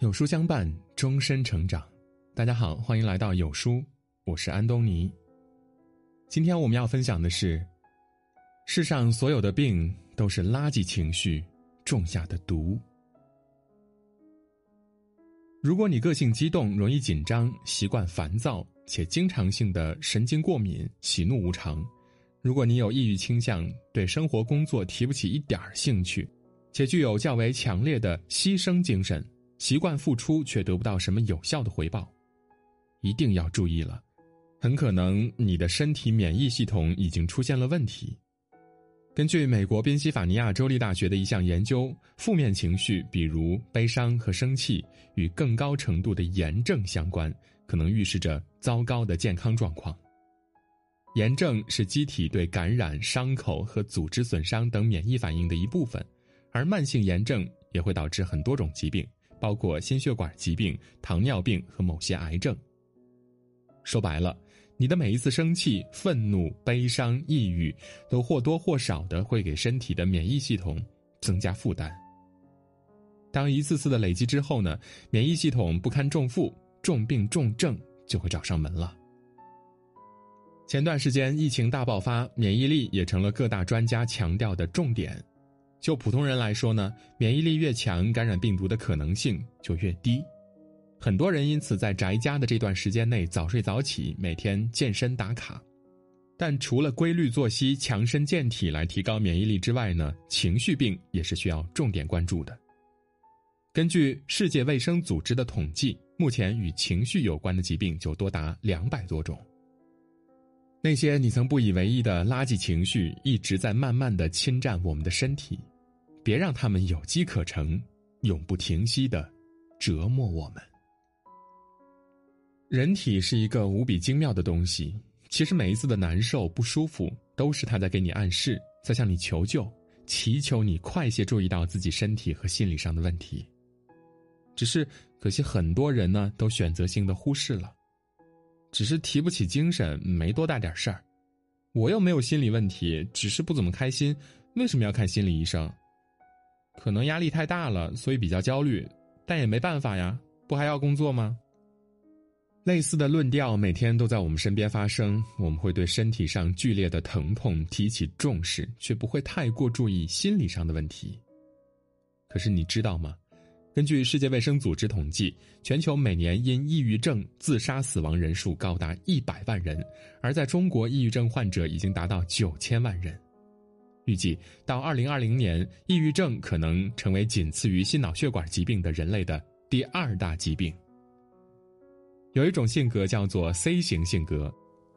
有书相伴，终身成长。大家好，欢迎来到有书，我是安东尼。今天我们要分享的是：世上所有的病都是垃圾情绪种下的毒。如果你个性激动、容易紧张、习惯烦躁，且经常性的神经过敏、喜怒无常；如果你有抑郁倾向，对生活工作提不起一点儿兴趣，且具有较为强烈的牺牲精神。习惯付出却得不到什么有效的回报，一定要注意了，很可能你的身体免疫系统已经出现了问题。根据美国宾夕法尼亚州立大学的一项研究，负面情绪，比如悲伤和生气，与更高程度的炎症相关，可能预示着糟糕的健康状况。炎症是机体对感染、伤口和组织损伤等免疫反应的一部分，而慢性炎症也会导致很多种疾病。包括心血管疾病、糖尿病和某些癌症。说白了，你的每一次生气、愤怒、悲伤、抑郁，都或多或少的会给身体的免疫系统增加负担。当一次次的累积之后呢，免疫系统不堪重负，重病重症就会找上门了。前段时间疫情大爆发，免疫力也成了各大专家强调的重点。就普通人来说呢，免疫力越强，感染病毒的可能性就越低。很多人因此在宅家的这段时间内早睡早起，每天健身打卡。但除了规律作息、强身健体来提高免疫力之外呢，情绪病也是需要重点关注的。根据世界卫生组织的统计，目前与情绪有关的疾病就多达两百多种。那些你曾不以为意的垃圾情绪，一直在慢慢的侵占我们的身体，别让他们有机可乘，永不停息的折磨我们。人体是一个无比精妙的东西，其实每一次的难受、不舒服，都是他在给你暗示，在向你求救，祈求你快些注意到自己身体和心理上的问题。只是可惜，很多人呢，都选择性的忽视了。只是提不起精神，没多大点事儿，我又没有心理问题，只是不怎么开心，为什么要看心理医生？可能压力太大了，所以比较焦虑，但也没办法呀，不还要工作吗？类似的论调每天都在我们身边发生，我们会对身体上剧烈的疼痛提起重视，却不会太过注意心理上的问题。可是你知道吗？根据世界卫生组织统计，全球每年因抑郁症自杀死亡人数高达一百万人，而在中国，抑郁症患者已经达到九千万人。预计到二零二零年，抑郁症可能成为仅次于心脑血管疾病的人类的第二大疾病。有一种性格叫做 C 型性格，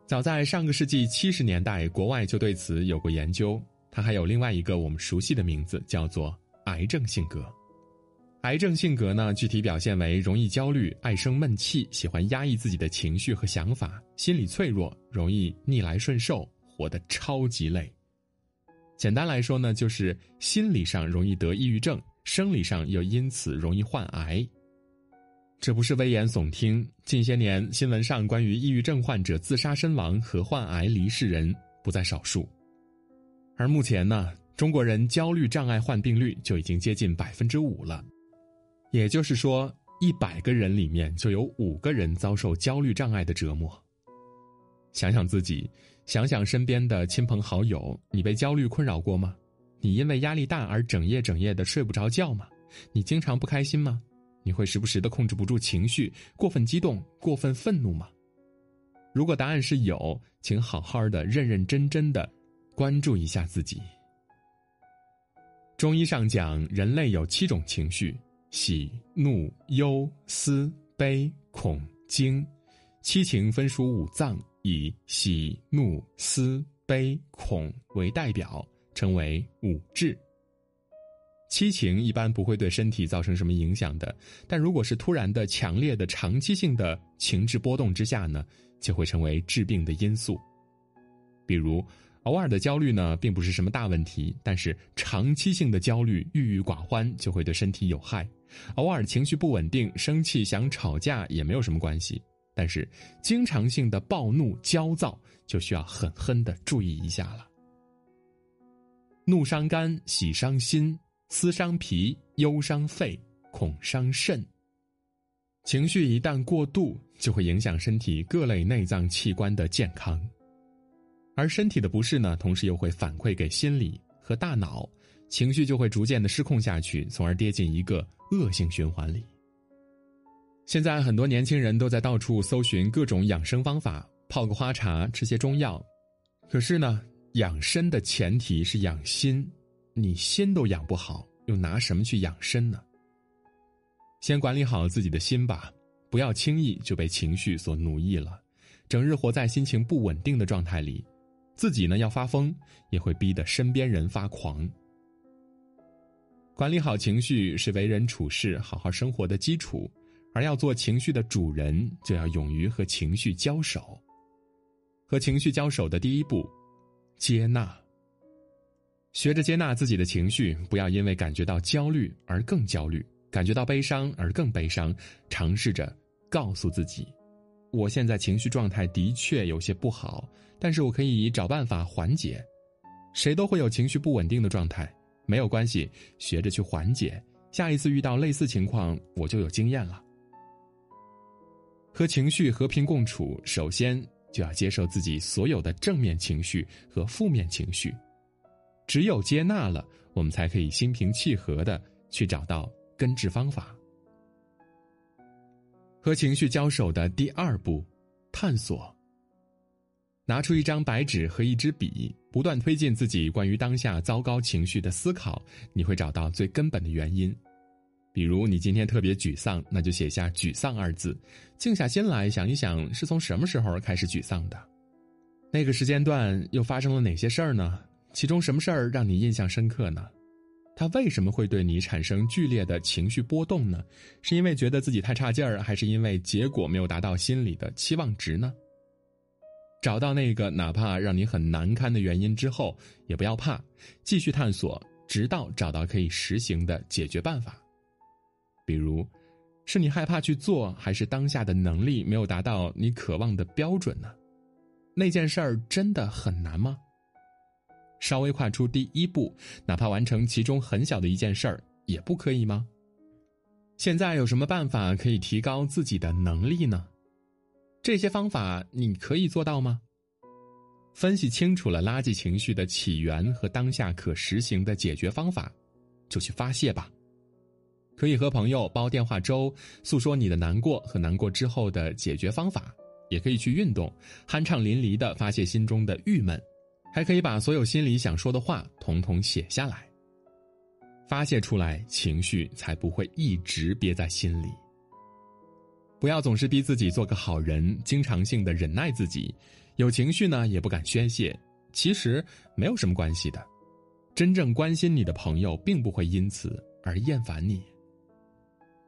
早在上个世纪七十年代，国外就对此有过研究。它还有另外一个我们熟悉的名字，叫做癌症性格。癌症性格呢，具体表现为容易焦虑、爱生闷气、喜欢压抑自己的情绪和想法、心理脆弱、容易逆来顺受、活得超级累。简单来说呢，就是心理上容易得抑郁症，生理上又因此容易患癌。这不是危言耸听，近些年新闻上关于抑郁症患者自杀身亡和患癌离世人不在少数。而目前呢，中国人焦虑障碍患病率就已经接近百分之五了。也就是说，一百个人里面就有五个人遭受焦虑障碍的折磨。想想自己，想想身边的亲朋好友，你被焦虑困扰过吗？你因为压力大而整夜整夜的睡不着觉吗？你经常不开心吗？你会时不时的控制不住情绪，过分激动、过分愤怒吗？如果答案是有，请好好的、认认真真的关注一下自己。中医上讲，人类有七种情绪。喜怒忧思悲恐惊，七情分属五脏，以喜怒思悲恐为代表，称为五志。七情一般不会对身体造成什么影响的，但如果是突然的、强烈的、长期性的情志波动之下呢，就会成为致病的因素，比如。偶尔的焦虑呢，并不是什么大问题，但是长期性的焦虑、郁郁寡欢就会对身体有害。偶尔情绪不稳定、生气想吵架也没有什么关系，但是经常性的暴怒、焦躁就需要狠狠的注意一下了。怒伤肝，喜伤心，思伤脾，忧伤肺，恐伤肾，情绪一旦过度，就会影响身体各类内脏器官的健康，而身体的不适呢，同时又会反馈给心理和大脑，情绪就会逐渐的失控下去，从而跌进一个恶性循环里。现在很多年轻人都在到处搜寻各种养生方法，泡个花茶，吃些中药，可是呢，养身的前提是养心，你心都养不好，又拿什么去养身呢？先管理好自己的心吧，不要轻易就被情绪所奴役了，整日活在心情不稳定的状态里，自己呢要发疯，也会逼得身边人发狂。管理好情绪是为人处事、好好生活的基础，而要做情绪的主人，就要勇于和情绪交手。和情绪交手的第一步，接纳。学着接纳自己的情绪，不要因为感觉到焦虑而更焦虑。感觉到悲伤而更悲伤，尝试着告诉自己：“我现在情绪状态的确有些不好，但是我可以找办法缓解。谁都会有情绪不稳定的状态，没有关系，学着去缓解。下一次遇到类似情况，我就有经验了。和情绪和平共处，首先就要接受自己所有的正面情绪和负面情绪。只有接纳了，我们才可以心平气和的去找到。”根治方法，和情绪交手的第二步，探索。拿出一张白纸和一支笔，不断推进自己关于当下糟糕情绪的思考，你会找到最根本的原因。比如你今天特别沮丧，那就写下“沮丧”二字，静下心来想一想，是从什么时候开始沮丧的？那个时间段又发生了哪些事儿呢？其中什么事儿让你印象深刻呢？他为什么会对你产生剧烈的情绪波动呢？是因为觉得自己太差劲儿，还是因为结果没有达到心里的期望值呢？找到那个哪怕让你很难堪的原因之后，也不要怕，继续探索，直到找到可以实行的解决办法。比如，是你害怕去做，还是当下的能力没有达到你渴望的标准呢？那件事儿真的很难吗？稍微跨出第一步，哪怕完成其中很小的一件事儿，也不可以吗？现在有什么办法可以提高自己的能力呢？这些方法你可以做到吗？分析清楚了垃圾情绪的起源和当下可实行的解决方法，就去发泄吧。可以和朋友煲电话粥，诉说你的难过和难过之后的解决方法；也可以去运动，酣畅淋漓的发泄心中的郁闷。还可以把所有心里想说的话统统写下来，发泄出来，情绪才不会一直憋在心里。不要总是逼自己做个好人，经常性的忍耐自己，有情绪呢也不敢宣泄，其实没有什么关系的。真正关心你的朋友，并不会因此而厌烦你。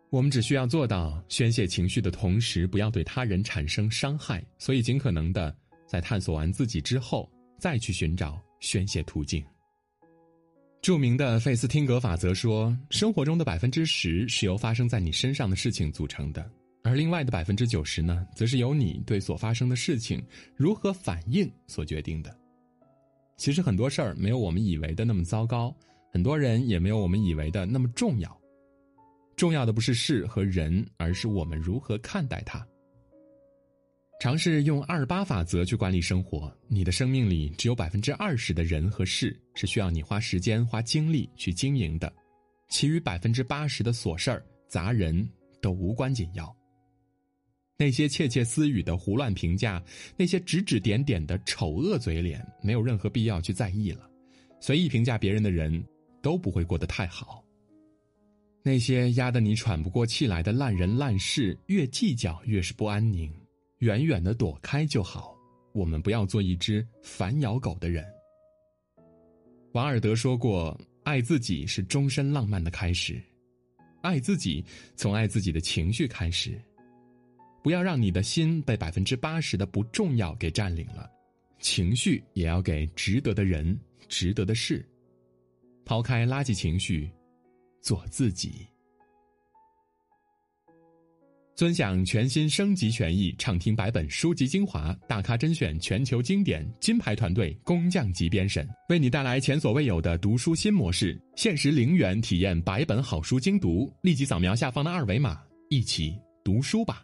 我们只需要做到宣泄情绪的同时，不要对他人产生伤害，所以尽可能的在探索完自己之后。再去寻找宣泄途径。著名的费斯汀格法则说：“生活中的百分之十是由发生在你身上的事情组成的，而另外的百分之九十呢，则是由你对所发生的事情如何反应所决定的。”其实很多事儿没有我们以为的那么糟糕，很多人也没有我们以为的那么重要。重要的不是事和人，而是我们如何看待它。尝试用二八法则去管理生活，你的生命里只有百分之二十的人和事是需要你花时间、花精力去经营的，其余百分之八十的琐事儿、杂人都无关紧要。那些窃窃私语的胡乱评价，那些指指点点的丑恶嘴脸，没有任何必要去在意了。随意评价别人的人，都不会过得太好。那些压得你喘不过气来的烂人烂事，越计较越是不安宁。远远的躲开就好，我们不要做一只反咬狗的人。瓦尔德说过：“爱自己是终身浪漫的开始，爱自己从爱自己的情绪开始，不要让你的心被百分之八十的不重要给占领了，情绪也要给值得的人、值得的事，抛开垃圾情绪，做自己。”尊享全新升级权益，畅听百本书籍精华，大咖甄选全球经典，金牌团队工匠级编审，为你带来前所未有的读书新模式，限时零元体验百本好书精读，立即扫描下方的二维码，一起读书吧。